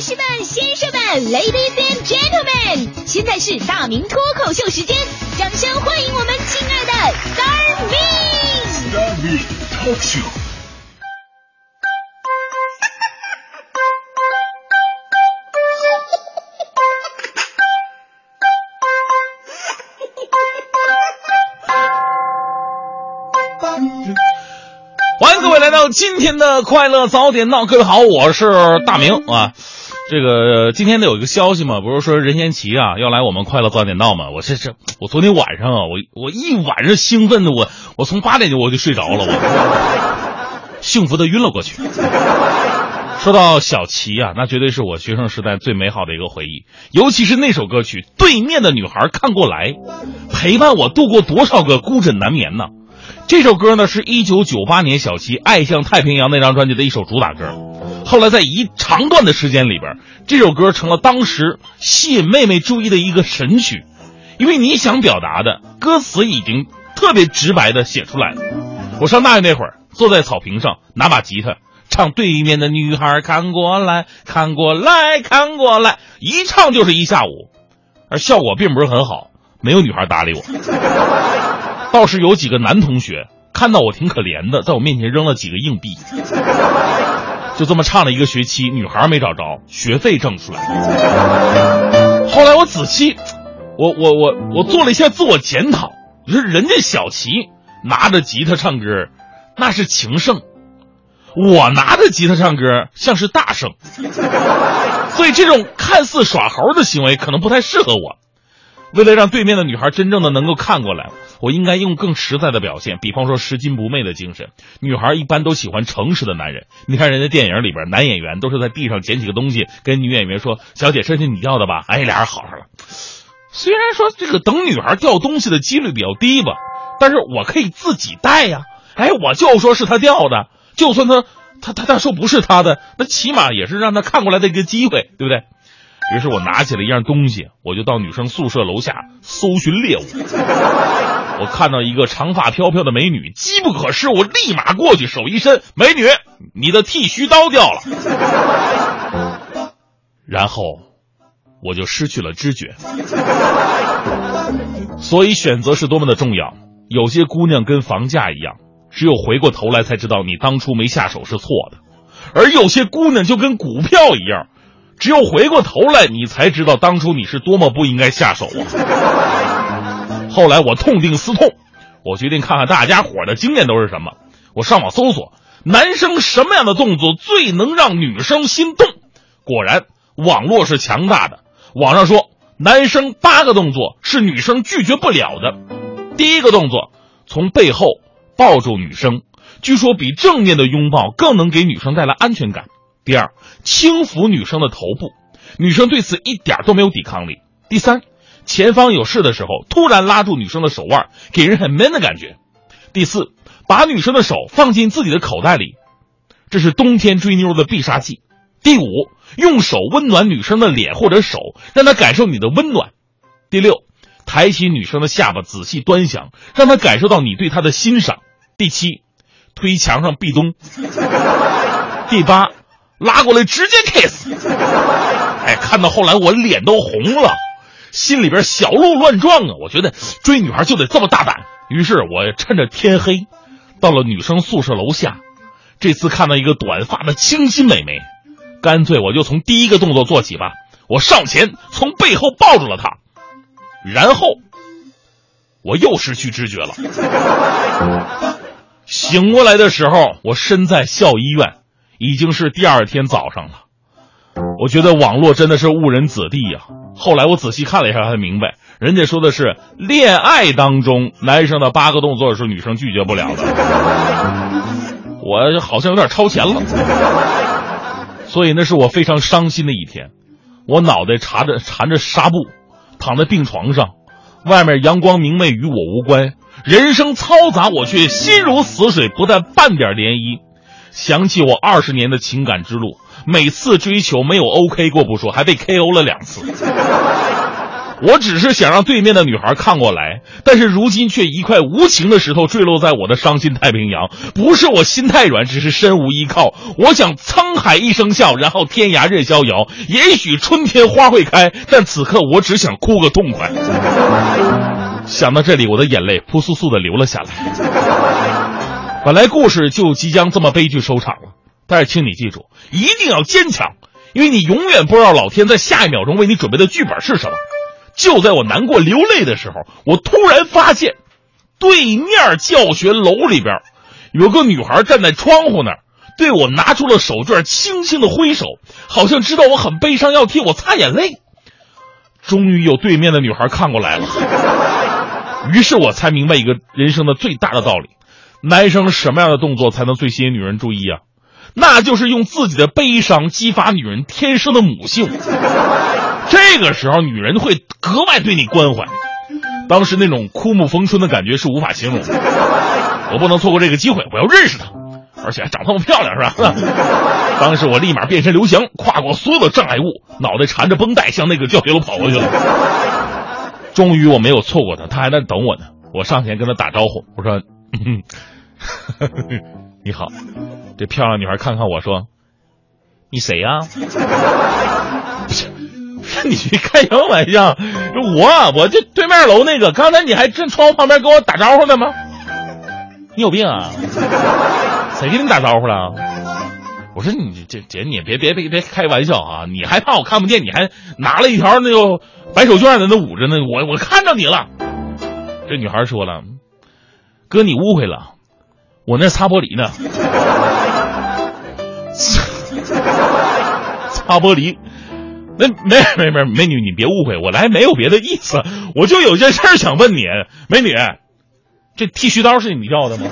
女士们、先生们，Ladies and Gentlemen，现在是大明脱口秀时间，掌声欢迎我们亲爱的 Star Me！Star Me Talk Show。欢迎各位来到今天的快乐早点到，各位好，我是大明啊。这个今天呢有一个消息嘛，不是说任贤齐啊要来我们快乐早点到嘛？我这这，我昨天晚上啊，我我一晚上兴奋的我，我从八点就我就睡着了，我幸福的晕了过去。说到小齐啊，那绝对是我学生时代最美好的一个回忆，尤其是那首歌曲《对面的女孩看过来》，陪伴我度过多少个孤枕难眠呢？这首歌呢，是一九九八年小齐《爱向太平洋》那张专辑的一首主打歌。后来在一长段的时间里边，这首歌成了当时吸引妹妹注意的一个神曲，因为你想表达的歌词已经特别直白的写出来了。我上大学那会儿，坐在草坪上，拿把吉他唱《对面的女孩看过来看过来看过来》，一唱就是一下午，而效果并不是很好，没有女孩搭理我。倒是有几个男同学看到我挺可怜的，在我面前扔了几个硬币。就这么唱了一个学期，女孩没找着，学费挣出来。后来我仔细，我我我我做了一下自我检讨，就是人家小齐拿着吉他唱歌，那是情圣，我拿着吉他唱歌像是大圣，所以这种看似耍猴的行为可能不太适合我。为了让对面的女孩真正的能够看过来，我应该用更实在的表现，比方说拾金不昧的精神。女孩一般都喜欢诚实的男人。你看人家电影里边，男演员都是在地上捡几个东西，跟女演员说：“小姐，这是你掉的吧？”哎，俩人好上了。虽然说这个等女孩掉东西的几率比较低吧，但是我可以自己带呀。哎，我就说是她掉的，就算她她她她说不是她的，那起码也是让她看过来的一个机会，对不对？于是我拿起了一样东西，我就到女生宿舍楼下搜寻猎物。我看到一个长发飘飘的美女，机不可失，我立马过去，手一伸，美女，你的剃须刀掉了。然后我就失去了知觉。所以选择是多么的重要。有些姑娘跟房价一样，只有回过头来才知道你当初没下手是错的；而有些姑娘就跟股票一样。只有回过头来，你才知道当初你是多么不应该下手啊！后来我痛定思痛，我决定看看大家伙的经验都是什么。我上网搜索男生什么样的动作最能让女生心动。果然，网络是强大的。网上说，男生八个动作是女生拒绝不了的。第一个动作，从背后抱住女生，据说比正面的拥抱更能给女生带来安全感。第二，轻抚女生的头部，女生对此一点都没有抵抗力。第三，前方有事的时候，突然拉住女生的手腕，给人很 man 的感觉。第四，把女生的手放进自己的口袋里，这是冬天追妞的必杀技。第五，用手温暖女生的脸或者手，让她感受你的温暖。第六，抬起女生的下巴，仔细端详，让她感受到你对她的欣赏。第七，推墙上壁咚。第八。拉过来直接 kiss，哎，看到后来我脸都红了，心里边小鹿乱撞啊！我觉得追女孩就得这么大胆，于是我趁着天黑，到了女生宿舍楼下。这次看到一个短发的清新美眉，干脆我就从第一个动作做起吧。我上前从背后抱住了她，然后我又失去知觉了。醒过来的时候，我身在校医院。已经是第二天早上了，我觉得网络真的是误人子弟呀。后来我仔细看了一下，才明白，人家说的是恋爱当中男生的八个动作是女生拒绝不了的。我好像有点超前了，所以那是我非常伤心的一天。我脑袋缠着缠着纱布，躺在病床上，外面阳光明媚与我无关，人生嘈杂，我却心如死水，不带半点涟漪。想起我二十年的情感之路，每次追求没有 OK 过不说，还被 KO 了两次。我只是想让对面的女孩看过来，但是如今却一块无情的石头坠落在我的伤心太平洋。不是我心太软，只是身无依靠。我想沧海一声笑，然后天涯任逍遥。也许春天花会开，但此刻我只想哭个痛快。想到这里，我的眼泪扑簌簌的流了下来。本来故事就即将这么悲剧收场了，但是请你记住，一定要坚强。因为你永远不知道老天在下一秒钟为你准备的剧本是什么。就在我难过流泪的时候，我突然发现，对面教学楼里边，有个女孩站在窗户那儿，对我拿出了手绢，轻轻的挥手，好像知道我很悲伤，要替我擦眼泪。终于有对面的女孩看过来了，于是我才明白一个人生的最大的道理：男生什么样的动作才能最吸引女人注意啊？那就是用自己的悲伤激发女人天生的母性，这个时候女人会格外对你关怀。当时那种枯木逢春的感觉是无法形容的，我不能错过这个机会，我要认识她，而且还长那么漂亮，是吧？当时我立马变身刘翔，跨过所有的障碍物，脑袋缠着绷带向那个教学楼跑过去了。终于我没有错过她，她还在等我呢。我上前跟她打招呼，我说：“ 你好。”这漂亮女孩看看我说：“你谁呀？” 不是，你开什么玩笑？我，我就对面楼那个，刚才你还正窗户旁边跟我打招呼呢吗？你有病啊？谁跟你打招呼了？我说你这姐，你别别别别开玩笑啊！你还怕我看不见？你还拿了一条那个白手绢在那捂着呢。我我看着你了。这女孩说了：“哥，你误会了，我那擦玻璃呢。”擦玻璃，那没没没美女，你别误会，我来没有别的意思，我就有件事想问你，美女，这剃须刀是你要的吗？